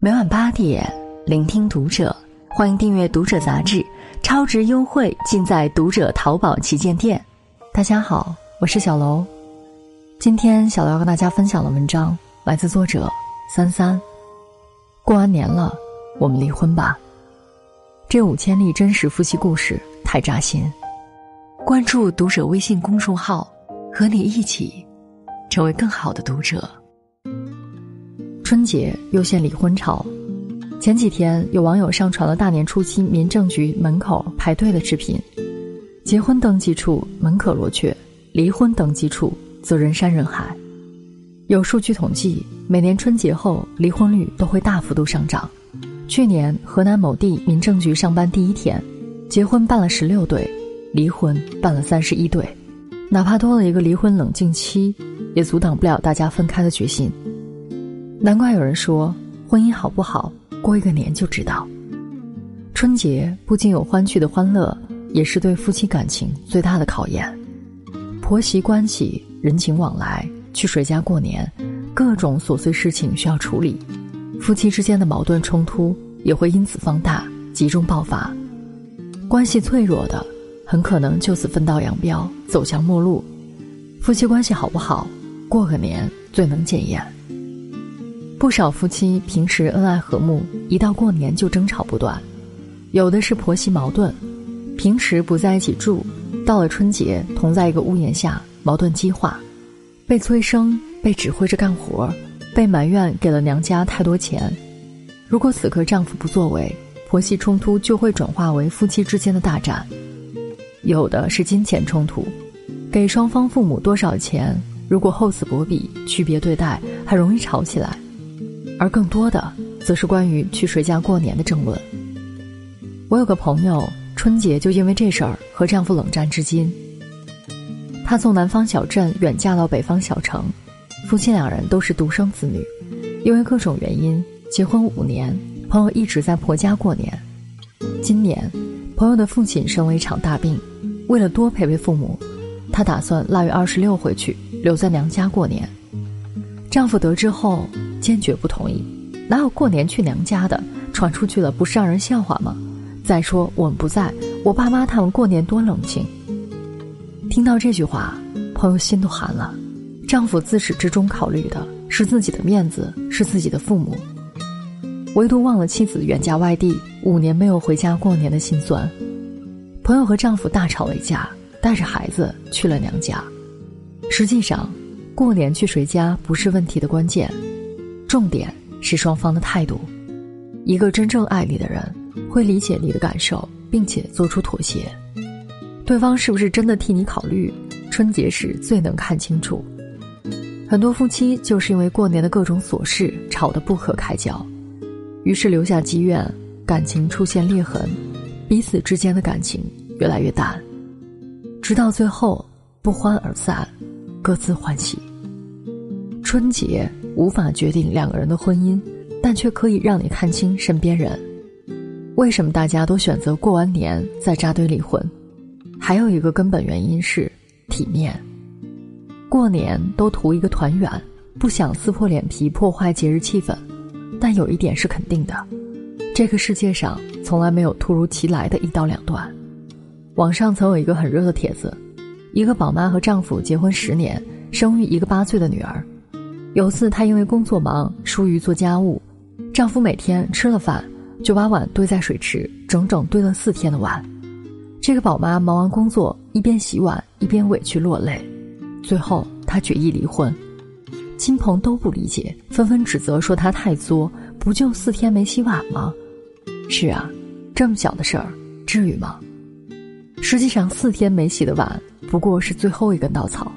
每晚八点，聆听读者，欢迎订阅《读者》杂志，超值优惠尽在《读者》淘宝旗舰店。大家好，我是小楼。今天小楼要跟大家分享的文章来自作者三三。过完年了，我们离婚吧。这五千例真实夫妻故事太扎心。关注《读者》微信公众号，和你一起成为更好的读者。春节又现离婚潮，前几天有网友上传了大年初七民政局门口排队的视频，结婚登记处门可罗雀，离婚登记处则人山人海。有数据统计，每年春节后离婚率都会大幅度上涨。去年河南某地民政局上班第一天，结婚办了十六对，离婚办了三十一对，哪怕多了一个离婚冷静期，也阻挡不了大家分开的决心。难怪有人说，婚姻好不好，过一个年就知道。春节不仅有欢聚的欢乐，也是对夫妻感情最大的考验。婆媳关系、人情往来、去谁家过年，各种琐碎事情需要处理，夫妻之间的矛盾冲突也会因此放大、集中爆发。关系脆弱的，很可能就此分道扬镳，走向陌路。夫妻关系好不好，过个年最能检验。不少夫妻平时恩爱和睦，一到过年就争吵不断；有的是婆媳矛盾，平时不在一起住，到了春节同在一个屋檐下，矛盾激化，被催生，被指挥着干活，被埋怨给了娘家太多钱。如果此刻丈夫不作为，婆媳冲突就会转化为夫妻之间的大战；有的是金钱冲突，给双方父母多少钱，如果厚此薄彼，区别对待，很容易吵起来。而更多的，则是关于去谁家过年的争论。我有个朋友，春节就因为这事儿和丈夫冷战至今。她从南方小镇远嫁到北方小城，夫妻两人都是独生子女，因为各种原因，结婚五年，朋友一直在婆家过年。今年，朋友的父亲生了一场大病，为了多陪陪父母，她打算腊月二十六回去，留在娘家过年。丈夫得知后。坚决不同意，哪有过年去娘家的？传出去了不是让人笑话吗？再说我们不在，我爸妈他们过年多冷清。听到这句话，朋友心都寒了。丈夫自始至终考虑的是自己的面子，是自己的父母，唯独忘了妻子远嫁外地五年没有回家过年的心酸。朋友和丈夫大吵了一架，带着孩子去了娘家。实际上，过年去谁家不是问题的关键。重点是双方的态度。一个真正爱你的人，会理解你的感受，并且做出妥协。对方是不是真的替你考虑？春节时最能看清楚。很多夫妻就是因为过年的各种琐事吵得不可开交，于是留下积怨，感情出现裂痕，彼此之间的感情越来越淡，直到最后不欢而散，各自欢喜。春节。无法决定两个人的婚姻，但却可以让你看清身边人。为什么大家都选择过完年再扎堆离婚？还有一个根本原因是体面。过年都图一个团圆，不想撕破脸皮破坏节日气氛。但有一点是肯定的，这个世界上从来没有突如其来的一刀两断。网上曾有一个很热的帖子：一个宝妈和丈夫结婚十年，生育一个八岁的女儿。有次，她因为工作忙疏于做家务，丈夫每天吃了饭就把碗堆在水池，整整堆了四天的碗。这个宝妈忙完工作，一边洗碗一边委屈落泪。最后，她决意离婚，亲朋都不理解，纷纷指责说她太作，不就四天没洗碗吗？是啊，这么小的事儿，至于吗？实际上，四天没洗的碗不过是最后一根稻草，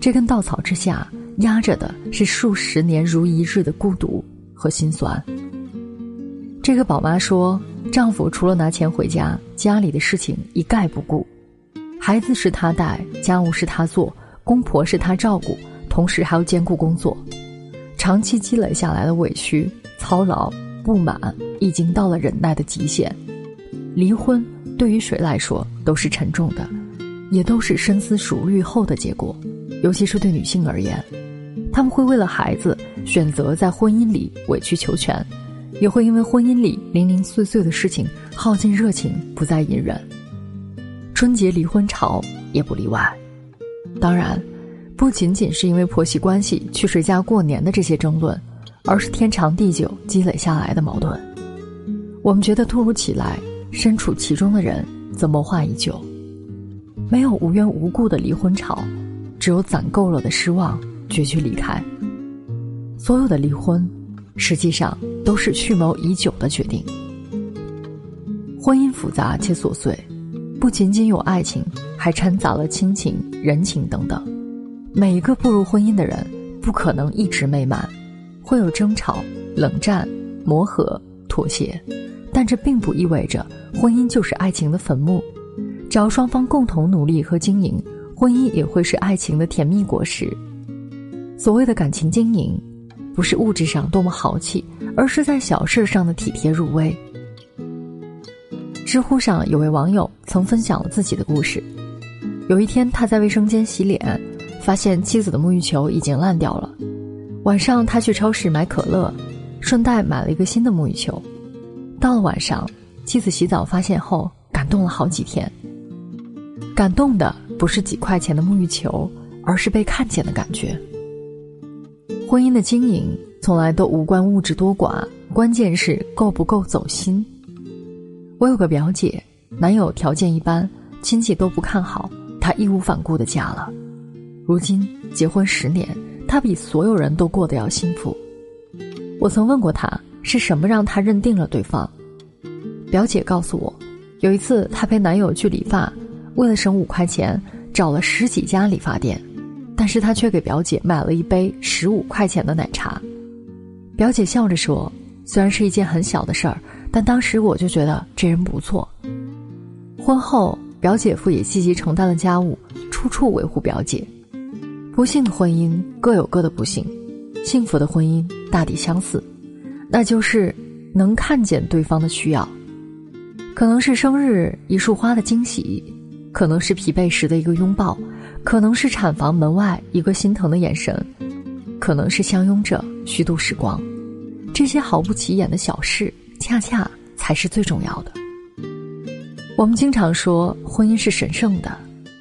这根稻草之下。压着的是数十年如一日的孤独和心酸。这个宝妈说，丈夫除了拿钱回家，家里的事情一概不顾，孩子是他带，家务是他做，公婆是他照顾，同时还要兼顾工作，长期积累下来的委屈、操劳、不满，已经到了忍耐的极限。离婚对于谁来说都是沉重的，也都是深思熟虑后的结果，尤其是对女性而言。他们会为了孩子选择在婚姻里委曲求全，也会因为婚姻里零零碎碎的事情耗尽热情，不再隐忍。春节离婚潮也不例外。当然，不仅仅是因为婆媳关系去谁家过年的这些争论，而是天长地久积累下来的矛盾。我们觉得突如其来，身处其中的人则谋划已久。没有无缘无故的离婚潮，只有攒够了的失望，决绝离开。所有的离婚，实际上都是蓄谋已久的决定。婚姻复杂且琐碎，不仅仅有爱情，还掺杂了亲情、人情等等。每一个步入婚姻的人，不可能一直美满，会有争吵、冷战、磨合、妥协，但这并不意味着婚姻就是爱情的坟墓。只要双方共同努力和经营，婚姻也会是爱情的甜蜜果实。所谓的感情经营，不是物质上多么豪气，而是在小事上的体贴入微。知乎上有位网友曾分享了自己的故事：有一天，他在卫生间洗脸，发现妻子的沐浴球已经烂掉了。晚上，他去超市买可乐，顺带买了一个新的沐浴球。到了晚上，妻子洗澡发现后，感动了好几天。感动的不是几块钱的沐浴球，而是被看见的感觉。婚姻的经营从来都无关物质多寡，关键是够不够走心。我有个表姐，男友条件一般，亲戚都不看好，她义无反顾的嫁了。如今结婚十年，她比所有人都过得要幸福。我曾问过她，是什么让她认定了对方？表姐告诉我，有一次她陪男友去理发。为了省五块钱，找了十几家理发店，但是他却给表姐买了一杯十五块钱的奶茶。表姐笑着说：“虽然是一件很小的事儿，但当时我就觉得这人不错。”婚后，表姐夫也积极承担了家务，处处维护表姐。不幸的婚姻各有各的不幸，幸福的婚姻大抵相似，那就是能看见对方的需要，可能是生日一束花的惊喜。可能是疲惫时的一个拥抱，可能是产房门外一个心疼的眼神，可能是相拥着虚度时光。这些毫不起眼的小事，恰恰才是最重要的。我们经常说婚姻是神圣的，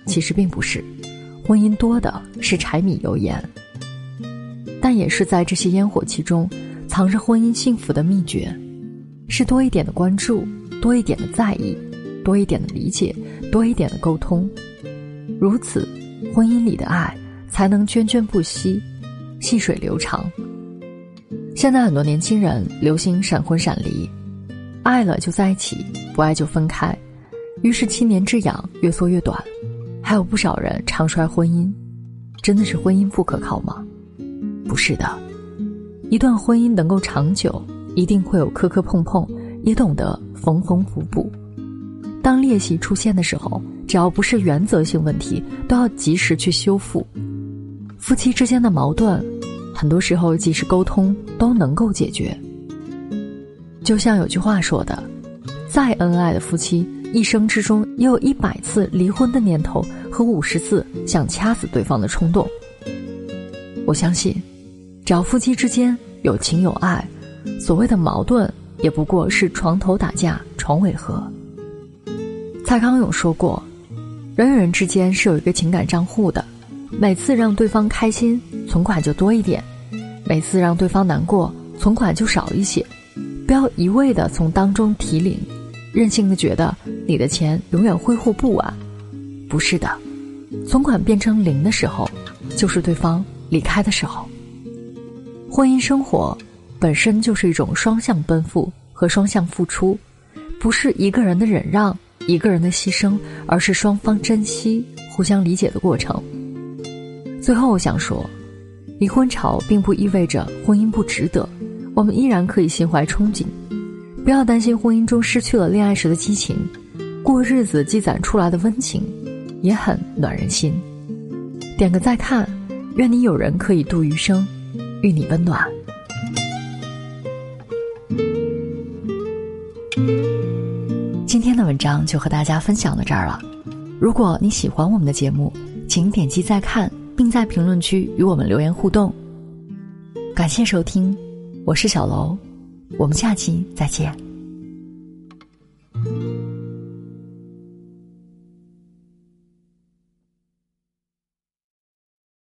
其实并不是。婚姻多的是柴米油盐，但也是在这些烟火气中，藏着婚姻幸福的秘诀，是多一点的关注，多一点的在意。多一点的理解，多一点的沟通，如此，婚姻里的爱才能涓涓不息，细水流长。现在很多年轻人流行闪婚闪离，爱了就在一起，不爱就分开，于是七年之痒越缩越短。还有不少人唱衰婚姻，真的是婚姻不可靠吗？不是的，一段婚姻能够长久，一定会有磕磕碰碰，也懂得缝缝补补。当裂隙出现的时候，只要不是原则性问题，都要及时去修复。夫妻之间的矛盾，很多时候及时沟通都能够解决。就像有句话说的：“再恩爱的夫妻，一生之中也有一百次离婚的念头和五十次想掐死对方的冲动。”我相信，只要夫妻之间有情有爱，所谓的矛盾也不过是床头打架，床尾和。蔡康永说过：“人与人之间是有一个情感账户的，每次让对方开心，存款就多一点；每次让对方难过，存款就少一些。不要一味的从当中提领，任性的觉得你的钱永远挥霍不完。不是的，存款变成零的时候，就是对方离开的时候。婚姻生活本身就是一种双向奔赴和双向付出，不是一个人的忍让。”一个人的牺牲，而是双方珍惜、互相理解的过程。最后，我想说，离婚潮并不意味着婚姻不值得，我们依然可以心怀憧憬。不要担心婚姻中失去了恋爱时的激情，过日子积攒出来的温情，也很暖人心。点个再看，愿你有人可以度余生，与你温暖。的文章就和大家分享到这儿了。如果你喜欢我们的节目，请点击再看，并在评论区与我们留言互动。感谢收听，我是小楼，我们下期再见。